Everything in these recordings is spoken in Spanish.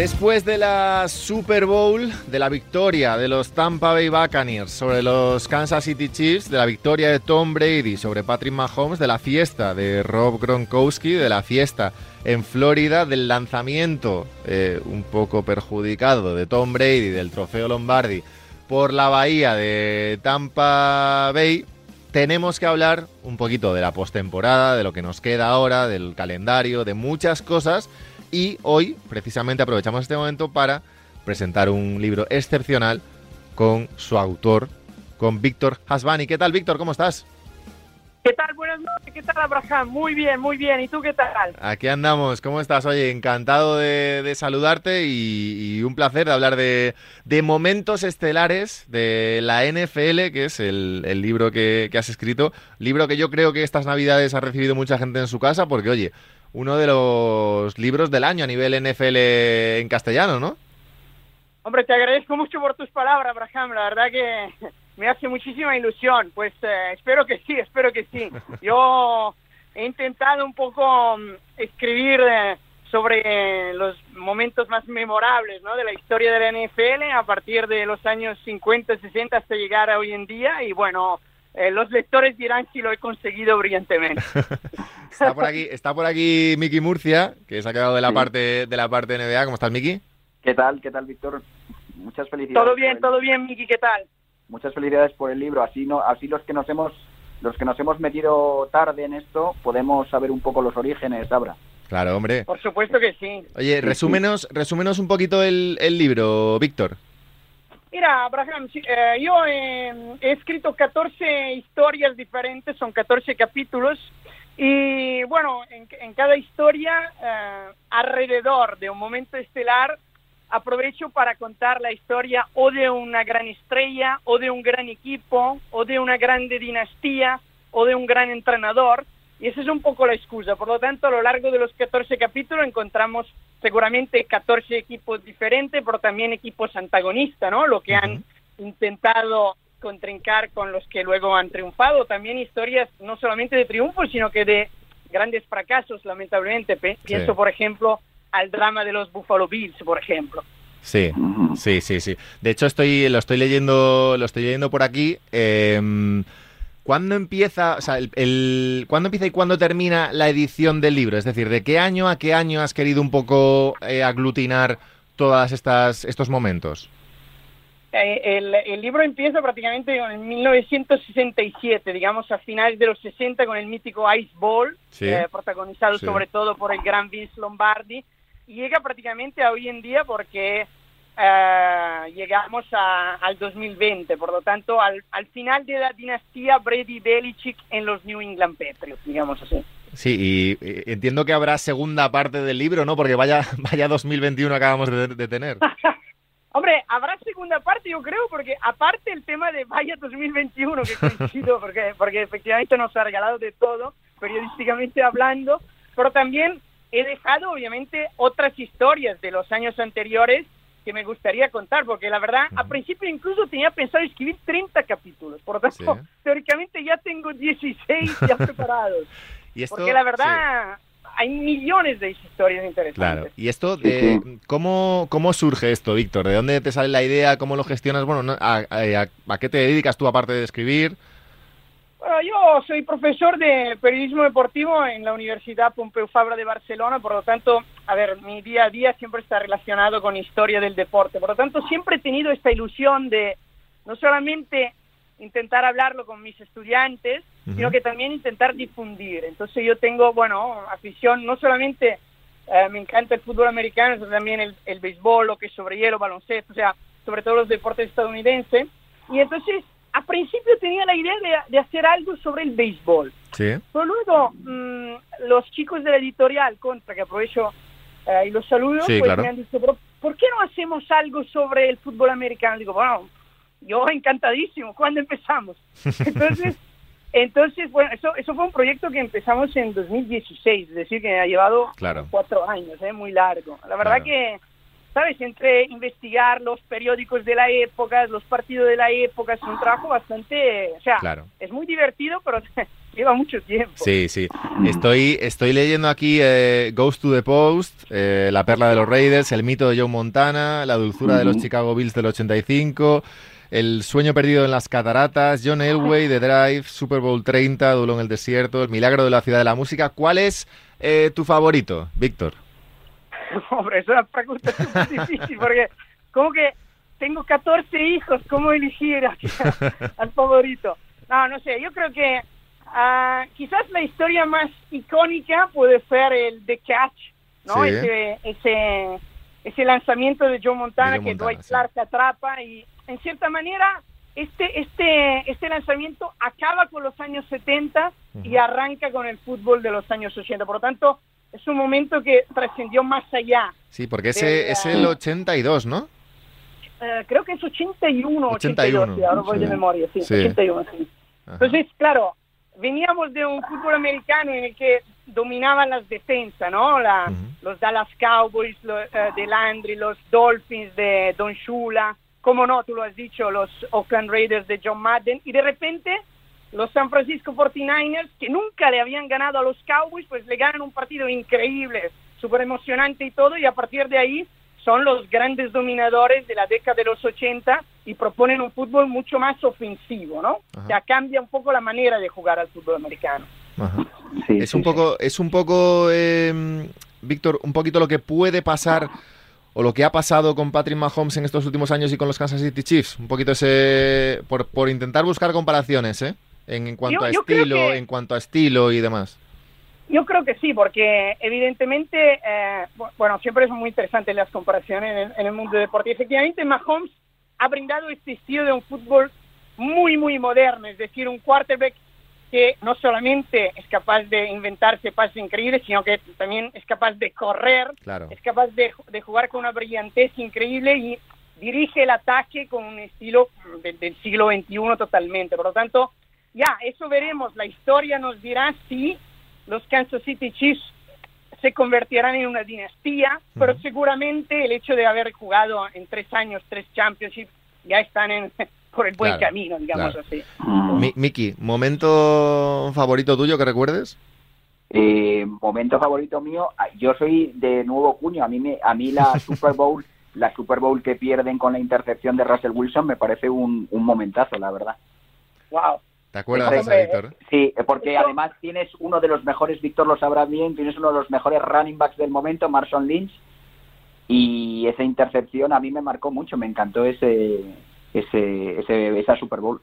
Después de la Super Bowl, de la victoria de los Tampa Bay Buccaneers sobre los Kansas City Chiefs, de la victoria de Tom Brady sobre Patrick Mahomes, de la fiesta de Rob Gronkowski, de la fiesta en Florida, del lanzamiento eh, un poco perjudicado de Tom Brady del trofeo Lombardi por la bahía de Tampa Bay, tenemos que hablar un poquito de la postemporada, de lo que nos queda ahora, del calendario, de muchas cosas y hoy, precisamente, aprovechamos este momento para presentar un libro excepcional con su autor, con Víctor Hasbani. ¿Qué tal, Víctor? ¿Cómo estás? ¿Qué tal? Buenas noches. ¿Qué tal, Abraham? Muy bien, muy bien. ¿Y tú qué tal? Aquí andamos. ¿Cómo estás? Oye, encantado de, saludarte y, un placer de hablar de, momentos estelares de la NFL, que es el, libro que, que, has escrito. Libro que yo creo que estas navidades ha recibido mucha gente en su casa, porque, oye, uno de los libros del año a nivel NFL en castellano, ¿no? Hombre, te agradezco mucho por tus palabras, Abraham. La verdad que me hace muchísima ilusión. Pues eh, espero que sí, espero que sí. Yo he intentado un poco mm, escribir eh, sobre los momentos más memorables ¿no? de la historia de la NFL a partir de los años 50, 60 hasta llegar a hoy en día. Y bueno, eh, los lectores dirán si lo he conseguido brillantemente. está por aquí, está por aquí Miki Murcia, que se ha quedado de la parte de la parte de NBA. ¿Cómo estás, Miki? ¿Qué tal? ¿Qué tal, Víctor? Muchas felicidades. Todo bien, todo bien, Miki, ¿qué tal? Muchas felicidades por el libro. Así no, así los que nos hemos los que nos hemos metido tarde en esto podemos saber un poco los orígenes, Abra. Claro, hombre. Por supuesto que sí. Oye, resúmenos, resúmenos un poquito el, el libro, Víctor. Mira, Abraham, eh, yo he escrito 14 historias diferentes, son 14 capítulos, y bueno, en, cada historia, eh, alrededor de un momento estelar, aprovecho para contar la historia o de una gran estrella, o de un gran equipo, o de una grande dinastía, o de un gran entrenador, y esa es un poco la excusa. Por lo tanto, a lo largo de los 14 capítulos encontramos seguramente 14 equipos diferentes, pero también equipos antagonistas, ¿no? Lo que han intentado contrincar con los que luego han triunfado. También historias no solamente de triunfos, sino que de grandes fracasos, lamentablemente. Pienso, por ejemplo, al drama de los Buffalo Bills, por ejemplo. Sí, sí, sí, sí. De hecho, estoy, lo estoy leyendo, lo estoy leyendo por aquí. Eh, ¿Cuándo empieza, o sea, el, ¿cuándo empieza y cuándo termina la edición del libro? Es decir, ¿de qué año a qué año has querido un poco eh, aglutinar todos estos momentos? Eh, el, libro empieza prácticamente en 1967, digamos a finales de los 60 con el mítico Ice Ball, eh, protagonizado sobre todo por el gran Vince Lombardi, y llega prácticamente a hoy en día porque eh, llegamos al 2020, por lo tanto, al, final de la dinastía Brady-Belichick en los New England Patriots, digamos así. Sí, y, entiendo que habrá segunda parte del libro, ¿no? Porque vaya, vaya 2021 acabamos de, tener. Hombre, habrá segunda parte, yo creo, porque aparte el tema de vaya 2021, que coincido, porque, porque efectivamente nos ha regalado de todo, periodísticamente hablando, pero también he dejado, obviamente, otras historias de los años anteriores que me gustaría contar, porque la verdad, a principio incluso tenía pensado escribir 30 capítulos, por lo tanto, teóricamente ya tengo 16 ya preparados. ¿Y esto, porque la verdad, hay millones de historias interesantes. Claro, y esto, de, ¿cómo, ¿cómo surge esto, Víctor? ¿De dónde te sale la idea? ¿Cómo lo gestionas? Bueno, a, a qué te dedicas tú aparte de escribir? Bueno, yo soy profesor de periodismo deportivo en la Universidad Pompeu Fabra de Barcelona, por lo tanto, a ver, mi día a día siempre está relacionado con historia del deporte, por lo tanto, siempre he tenido esta ilusión de no solamente intentar hablarlo con mis estudiantes, sino que también intentar difundir. Entonces yo tengo, bueno, afición, no solamente eh, me encanta el fútbol americano, sino también el, el béisbol, lo que es sobre hielo, baloncesto, o sea, sobre todo los deportes estadounidenses. Y entonces a principio tenía la idea de, hacer algo sobre el béisbol. Sí. Pero luego mm, los chicos de la editorial, Contra, que aprovecho eh, y los saludo, pues me han dicho, ¿por qué no hacemos algo sobre el fútbol americano? Digo, bueno, yo encantadísimo, ¿cuándo empezamos? Entonces, entonces bueno, eso, eso fue un proyecto que empezamos en 2016, es decir, que ha llevado cuatro años, ¿eh? muy largo. La verdad que ¿sabes? Entre investigar los periódicos de la época, los partidos de la época, es un trabajo bastante, o sea, es muy divertido, pero lleva mucho tiempo. Sí, sí. Estoy, estoy leyendo aquí eh, Ghost to the Post, eh, La perla de los Raiders, El mito de Joe Montana, La dulzura de los Chicago Bills del 85, El sueño perdido en las cataratas, John Elway, The Drive, Super Bowl 30, Duelo en el desierto, El milagro de la ciudad de la música. ¿Cuál es eh, tu favorito, Víctor? Hombre, es una pregunta súper difícil porque como que tengo 14 hijos, ¿cómo elegir al favorito? No, no sé, yo creo que uh, quizás la historia más icónica puede ser el The Catch, ¿no? Sí. Ese, ese, ese lanzamiento de Joe Montana De Joe que Montana, Dwight sí. Clark atrapa y en cierta manera este, este, este lanzamiento acaba con los años 70 y arranca con el fútbol de los años 80. Por lo tanto, es un momento que trascendió más allá. Sí, porque ese Eh, es el 82, ¿no? Eh, creo que es 81, 81, 82, sí, ahora voy de memoria, sí, Sí. 81, sí. Ajá. Entonces, claro, veníamos de un fútbol americano en el que dominaban las defensas, ¿no? La, Ujú. Los Dallas Cowboys los, eh, de Landry, los Dolphins de Don Shula, como no, tú lo has dicho, los Oakland Raiders de John Madden, y de repente los San Francisco 49ers, que nunca le habían ganado a los Cowboys, pues le ganan un partido increíble, súper emocionante y todo, y a partir de ahí son los grandes dominadores de la década de los 80 y proponen un fútbol mucho más ofensivo, ¿no? Ajá. Sea, cambia un poco la manera de jugar al fútbol americano. Ajá. Sí, Es sí, un sí. poco, es un poco, eh, Víctor, un poquito lo que puede pasar o lo que ha pasado con Patrick Mahomes en estos últimos años y con los Kansas City Chiefs. Un poquito ese, por, por intentar buscar comparaciones, ¿eh? En, en cuanto Yo- a yo estilo, que- en cuanto a estilo y demás. Yo creo que sí, porque evidentemente, eh, bu- bueno, siempre es muy interesante las comparaciones en el, en el mundo deportivo. Efectivamente, Mahomes ha brindado este estilo de un fútbol muy, muy moderno, es decir, un quarterback que no solamente es capaz de inventarse pases increíbles, sino que también es capaz de correr, Claro. es capaz de, de jugar con una brillantez increíble y dirige el ataque con un estilo del, del siglo XXI totalmente. Por lo tanto, ya, eso veremos. La historia nos dirá si los Kansas City Chiefs se convertirán en una dinastía, pero seguramente el hecho de haber jugado en tres años, tres championships, ya están en, por el buen Claro, camino, digamos claro. así. Mm. Mi- Miki, ¿momento favorito tuyo que recuerdes? Eh, momento favorito mío, ah, yo soy de nuevo cuño, a mí me, a mí la Super Bowl, la Super Bowl que pierden con la intercepción de Russell Wilson me parece un, un momentazo, la verdad. Wow. ¿Te acuerdas de Víctor? Sí, porque además tienes uno de los mejores, Víctor lo sabrá bien, tienes uno de los mejores running backs del momento, Marshawn Lynch, y esa intercepción a mí me marcó mucho, me encantó ese, ese, ese esa Super Bowl.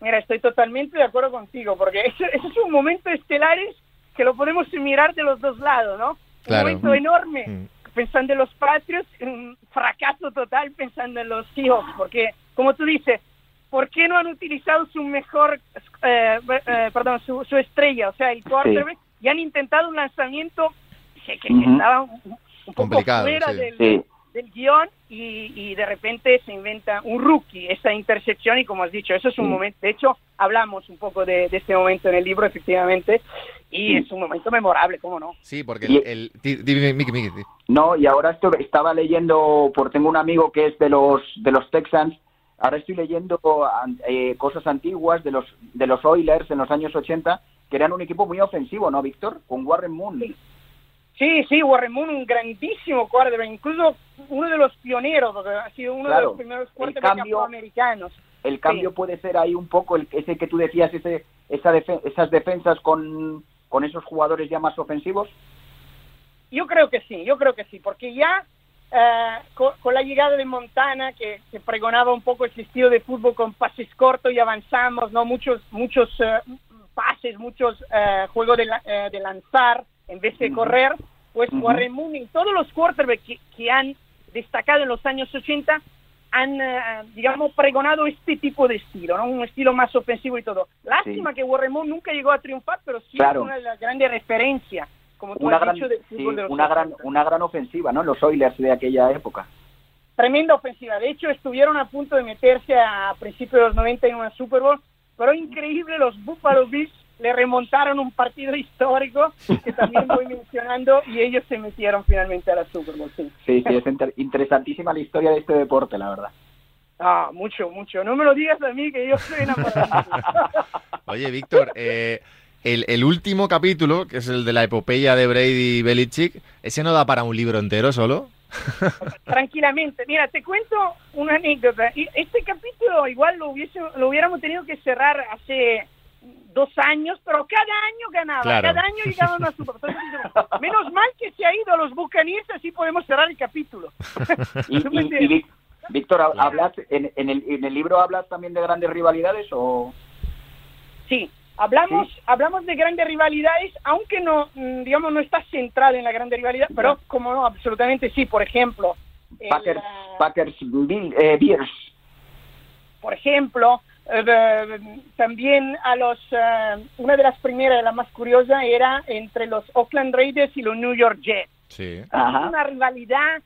Mira, estoy totalmente de acuerdo contigo, porque ese, ese es un momento estelares que lo podemos mirar de los dos lados, ¿no? Claro. Un momento enorme Mm. pensando en los Patriots, un fracaso total pensando en los Seahawks, porque, como tú dices, ¿por qué no han utilizado su mejor, eh, eh, perdón, su, su estrella, o sea, el quarterback, y han intentado un lanzamiento que, que Ujú. estaba un, un poco Complicado, fuera sí. del, Sí. del guion y, y de repente se inventa un rookie, esa intercepción y como has dicho, eso es un Sí. momento, de hecho hablamos un poco de, de este momento en el libro efectivamente y Sí. es un momento memorable, ¿cómo no? Sí, porque Y- el... el- di- dime, Miki, di. No, y ahora esto, estaba leyendo, por tengo un amigo que es de los de los Texans, ahora estoy leyendo eh, cosas antiguas de los de los Oilers en los años 80, que eran un equipo muy ofensivo, ¿no, Víctor? Con Warren Moon. Sí. Sí, Warren Moon, un grandísimo quarterback, incluso uno de los pioneros, porque ha sido uno de los primeros quarterbacks afroamericanos. El cambio puede ser ahí un poco el, ese que tú decías, ese, esa defe- esas defensas con, con esos jugadores ya más ofensivos. Yo creo que sí, yo creo que sí, porque ya eh, con, con la llegada de Montana, que, que pregonaba un poco ese estilo de fútbol con pases cortos y avanzamos, no muchos muchos eh, pases, muchos eh, juegos de, la- de lanzar en vez de correr, pues Ujú. Warren Moon y todos los quarterbacks que, que han destacado en los años 80 han, digamos, pregonado este tipo de estilo, ¿no? Un estilo más ofensivo y todo. Lástima que Warren Moon nunca llegó a triunfar, pero sí Claro. es una de las grandes referencias, como tú Una has gran, dicho, del sí, fútbol de los una gran 80. una gran ofensiva, ¿no? Los Oilers de aquella época. Tremenda ofensiva. De hecho, estuvieron a punto de meterse a principios de los 90 en una Super Bowl, pero increíble, los Buffalo Bills le remontaron un partido histórico que también voy mencionando y ellos se metieron finalmente a la Super Bowl. Sí. Sí, sí, es inter- interesantísima la historia de este deporte, la verdad. Ah, mucho, mucho. No me lo digas a mí que yo estoy enamorado. Oye, Víctor, eh, el, el último capítulo, que es el de la epopeya de Brady y Belichick, ¿ese no da para un libro entero solo? Tranquilamente. Mira, te cuento una anécdota. Y Este capítulo igual lo, hubiese, lo hubiéramos tenido que cerrar hace dos años, pero cada año ganaba, Claro. cada año llegaba a digo, Menos mal que se ha ido a los Buccaneers, así podemos cerrar el capítulo. Y, Víctor, ¿hab- Claro. ¿hablas en, en el, en el libro hablas también de grandes rivalidades o...? Sí, hablamos, Sí. hablamos de grandes rivalidades, aunque no, mm, digamos, no está centrado en la grande rivalidad, pero como no, absolutamente sí. Por ejemplo, Packers, Packers Bill- eh, Bears. por ejemplo, eh, también a los, eh, una de las primeras, la más curiosa, era entre los Oakland Raiders y los New York Jets. Sí. Ajá. Una rivalidad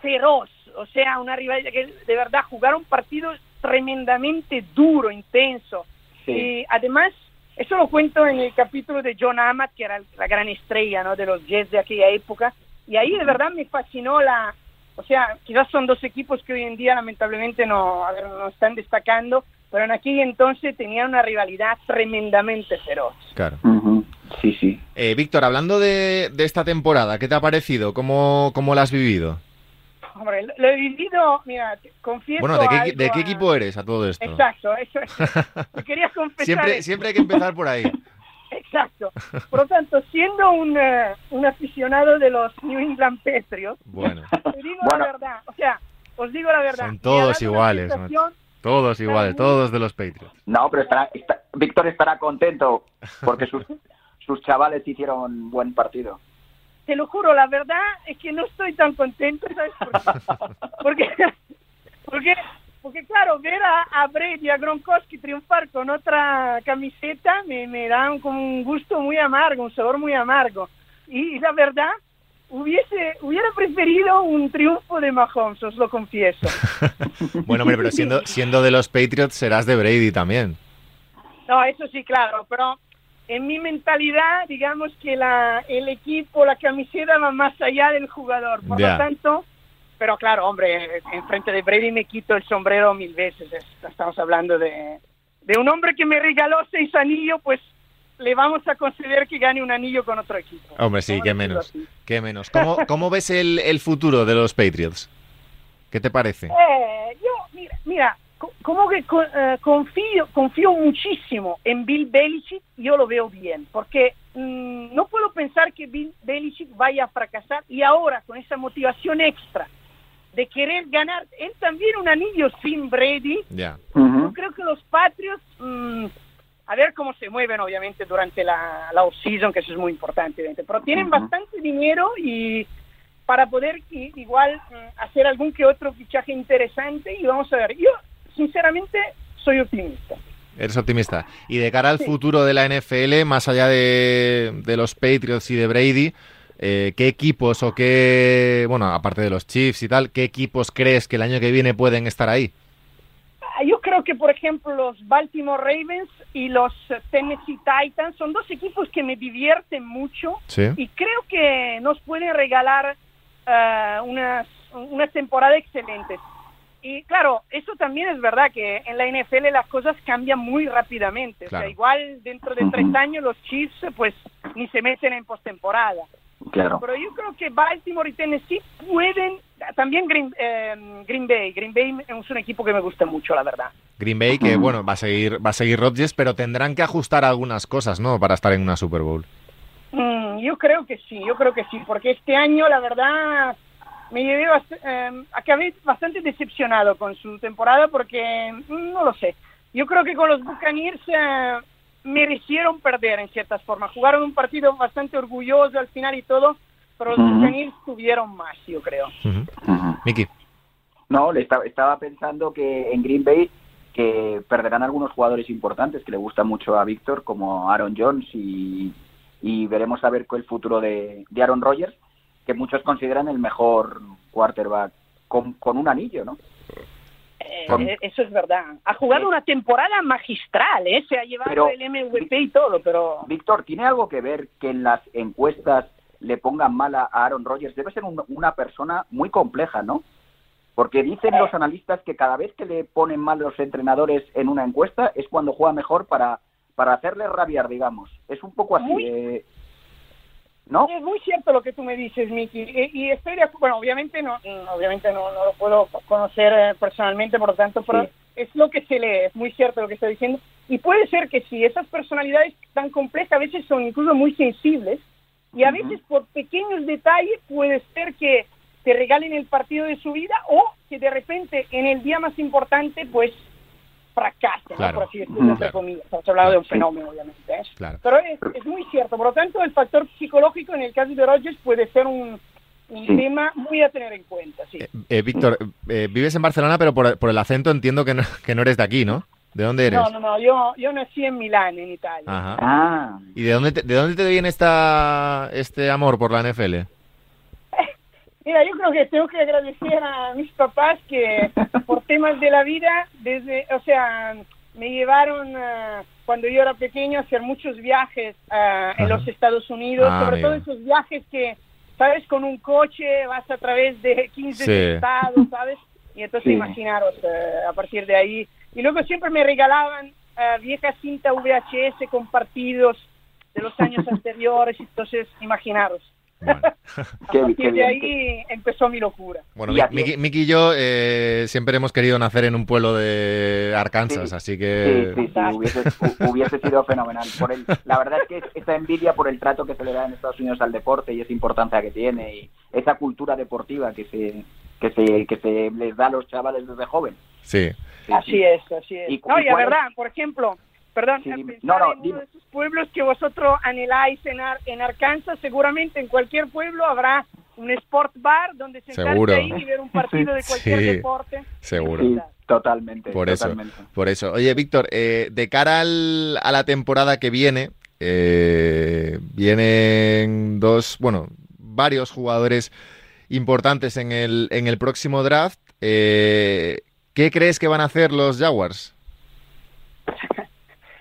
feroz, o sea, una rivalidad que de verdad jugaron partidos tremendamente duro, intenso. Sí. Y además, eso lo cuento en el capítulo de John Amat, que era la gran estrella ¿no? de los Jets de aquella época. Y ahí de verdad me fascinó la... O sea, quizás son dos equipos que hoy en día lamentablemente no, no están destacando, pero en aquel entonces tenían una rivalidad tremendamente feroz. Claro. Ujú, Sí, sí. Eh, Víctor, hablando de, de esta temporada, ¿qué te ha parecido? ¿Cómo, cómo la has vivido? Hombre, lo, he vivido, mira, confieso Bueno, ¿de qué, algo de qué a- equipo eres a todo esto? Exacto, eso es. Quería confesar. Siempre, eso. siempre hay que empezar por ahí. Exacto. Por lo tanto, siendo un, eh, un aficionado de los New England Patriots, Bueno, te digo Bueno. la verdad, o sea, os digo la verdad. Son todos iguales, todos iguales, todos de los Patriots. No, pero estará, está- Víctor estará contento porque sus, sus chavales hicieron buen partido. Te lo juro, la verdad es que no estoy tan contento, ¿sabes por qué? Porque, porque, porque claro, ver a, a Brady y a Gronkowski triunfar con otra camiseta me, me da un, como un gusto muy amargo, un sabor muy amargo. Y, la verdad, hubiese hubiera preferido un triunfo de Mahomes, os lo confieso. Bueno, hombre, pero siendo, siendo de los Patriots serás de Brady también. No, eso sí, claro, pero en mi mentalidad, digamos que la, el equipo, la camiseta va más allá del jugador. Por lo tanto, pero claro, hombre, en frente de Brady me quito el sombrero mil veces. Es- Estamos hablando de, de un hombre que me regaló seis anillos, pues le vamos a conceder que gane un anillo con otro equipo. Hombre, sí, qué menos. Qué menos. ¿Cómo, cómo ves el, el futuro de los Patriots? ¿Qué te parece? Eh, yo, como que co- eh, confío, confío muchísimo en Bill Belichick, yo lo veo bien, porque mm, no puedo pensar que Bill Belichick vaya a fracasar y ahora con esa motivación extra de querer ganar él también un anillo sin Brady, Ya. yo creo que los Patriots, mm, a ver cómo se mueven obviamente durante la, la off-season, que eso es muy importante, pero tienen Ujú. bastante dinero y para poder igual mm, hacer algún que otro fichaje interesante y vamos a ver, yo sinceramente soy optimista. Eres optimista. Y de cara al Sí. futuro de la NFL, más allá de, de los Patriots y de Brady, eh, ¿qué equipos o qué, bueno, aparte de los Chiefs y tal, qué equipos crees que el año que viene pueden estar ahí? Ah, Yo creo que, por ejemplo, los Baltimore Ravens y los Tennessee Titans son dos equipos que me divierten mucho Sí. y creo que nos pueden regalar eh, unas, unas temporadas excelentes. Y claro, eso también es verdad que en la NFL las cosas cambian muy rápidamente. O sea, igual dentro de tres años los Chiefs pues ni se meten en postemporada. Claro. Pero yo creo que Baltimore y Tennessee pueden, también Green, eh, Green Bay. Green Bay es un equipo que me gusta mucho, la verdad. Green Bay, que bueno, va a seguir, va a seguir Rodgers, pero tendrán que ajustar algunas cosas, ¿no? Para estar en una Super Bowl. Mm, yo creo que sí, yo creo que sí, porque este año la verdad me llevé bast- eh, acabé bastante decepcionado con su temporada porque mm, no lo sé. Yo creo que con los Buccaneers eh, merecieron perder en ciertas formas. Jugaron un partido bastante orgulloso al final y todo, pero los Ujú. Buccaneers tuvieron más, yo creo. Ujú. Miki. No, le estaba, estaba pensando que en Green Bay que perderán algunos jugadores importantes que le gusta mucho a Víctor, como Aaron Jones y, y veremos a ver con el futuro de, de Aaron Rodgers, que muchos consideran el mejor quarterback con, con un anillo, ¿no? Eh, eh, eso es verdad. Ha jugado una temporada magistral, ¿eh? Se ha llevado Pero- el MVP y todo, pero... Víctor, ¿tiene algo que ver que en las encuestas le pongan mal a Aaron Rodgers? Debe ser un- una persona muy compleja, ¿no? Porque dicen los analistas que cada vez que le ponen mal los entrenadores en una encuesta es cuando juega mejor para, para hacerle rabiar, digamos. Es un poco así. Muy- eh, ¿No? Es muy cierto lo que tú me dices, Miki, y, y estoy de acu- bueno, obviamente no, mm, obviamente no, no lo puedo conocer eh, personalmente, por lo tanto, pero Sí. es lo que se lee, es muy cierto lo que está diciendo, y puede ser que sí, esas personalidades tan complejas a veces son incluso muy sensibles, y a veces por pequeños detalles puede ser que te regalen el partido de su vida o que de repente en el día más importante, pues Claro. por así decirlo, entre Claro. comillas. Estamos hablando de un fenómeno, obviamente. ¿eh? Claro. Pero es, es muy cierto. Por lo tanto, el factor psicológico en el caso de Rogers puede ser un, un tema muy a tener en cuenta. Sí. Eh, eh, Víctor, eh, vives en Barcelona, pero por, por el acento entiendo que no, que no eres de aquí, ¿no? ¿De dónde eres? No, no, no. Yo, yo nací en Milán, en Italia. Ajá. Ah, ¿Y de dónde te, de dónde te viene esta, este amor por la NFL? Mira, yo creo que tengo que agradecer a mis papás que por temas de la vida, desde, o sea, me llevaron ah, cuando yo era pequeño a hacer muchos viajes ah, en los Estados Unidos, Ah, sobre todo esos viajes que, sabes, con un coche vas a través de 15 Sí. estados, ¿sabes? Y entonces Sí. imaginaros eh, a partir de ahí. Y luego siempre me regalaban viejas cinta VHS con partidos de los años anteriores, entonces imaginaros. Bueno, qué, A qué partir de ahí empezó mi locura. Bueno, Y Miki, Miki y yo eh, siempre hemos querido nacer en un pueblo de Arkansas, Sí. así Sí, que... sí, sí, hubiese, hu- hubiese sido fenomenal. Por el, la verdad es que es- esa envidia por el trato que se le da en Estados Unidos al deporte y esa importancia que tiene y esa cultura deportiva que se que se que se les da a los chavales desde joven. Sí. Sí, así sí. es, así es. ¿Y no, y y la verdad, por ejemplo, perdón, Sí, No, no, en dime. uno de esos pueblos que vosotros anheláis en, Ar- en Arkansas, seguramente en cualquier pueblo habrá un sport bar donde sentarse Seguro. ahí y ver un partido de cualquier Sí, deporte. seguro. Sí, totalmente. Por eso, totalmente. por eso. Oye, Víctor, eh, de cara al- a la temporada que viene, eh, vienen dos, bueno, varios jugadores importantes en el, en el próximo draft. Eh, ¿Qué crees que van a hacer los Jaguars?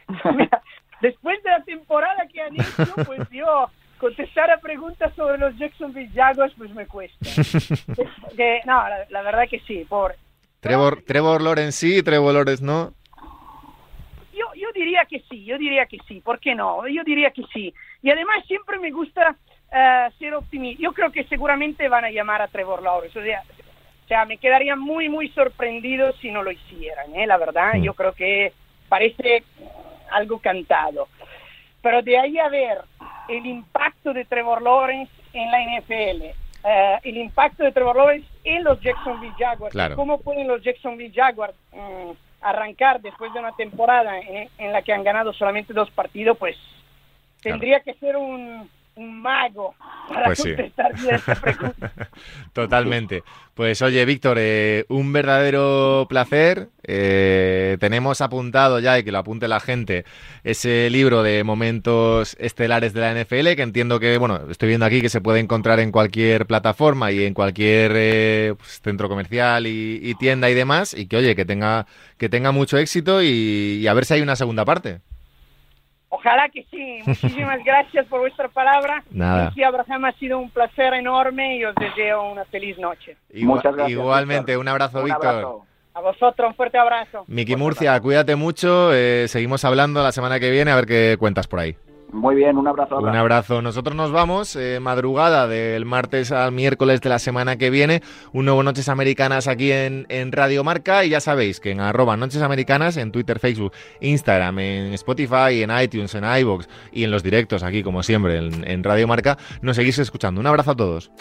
Mira, después de la temporada que han hecho, pues yo contestar a preguntas sobre los Jacksonville Jaguars pues me cuesta. Que, no, la, la verdad que sí, por Trevor, Trevor Lawrence sí, Trevor Lawrence no. Yo, yo diría que sí, yo diría que sí, ¿por qué no? Yo diría que sí. Y además siempre me gusta eh, ser optimista. Yo creo que seguramente van a llamar a Trevor Lawrence. O sea, o sea, me quedaría muy, muy sorprendido si no lo hicieran, ¿eh? la verdad. Mm. Yo creo que parece algo cantado. Pero de ahí a ver el impacto de Trevor Lawrence en la NFL, eh, el impacto de Trevor Lawrence en los Jacksonville Jaguars, Claro. cómo pueden los Jacksonville Jaguars mm, arrancar después de una temporada en, en la que han ganado solamente dos partidos, pues tendría que ser un, un mago para Pues sí. contestar bien esta pregunta. Totalmente. Pues oye, Víctor, eh, un verdadero placer. Eh, tenemos apuntado ya, y que lo apunte la gente, ese libro de momentos estelares de la NFL, que entiendo que, bueno, estoy viendo aquí que se puede encontrar en cualquier plataforma y en cualquier eh, pues, centro comercial y, y tienda y demás, y que, oye, que tenga, que tenga mucho éxito y, y a ver si hay una segunda parte. Ojalá que sí. Muchísimas gracias por vuestra palabra. Nada. Miki Abraham ha sido un placer enorme y os deseo una feliz noche. Muchas gracias, igualmente, Víctor. un abrazo, Un Víctor. abrazo. A vosotros un fuerte abrazo. Miki Murcia, cuídate mucho. eh, seguimos hablando la semana que viene a ver qué cuentas por ahí. Muy bien, un abrazo. Un abrazo. Nosotros nos vamos eh, madrugada del martes al miércoles de la semana que viene. Un nuevo Noches Americanas aquí en, en Radio Marca. Y ya sabéis que en arroba Noches Americanas, en Twitter, Facebook, Instagram, en Spotify, en iTunes, en iVoox y en los directos aquí, como siempre, en, en Radio Marca, nos seguís escuchando. Un abrazo a todos.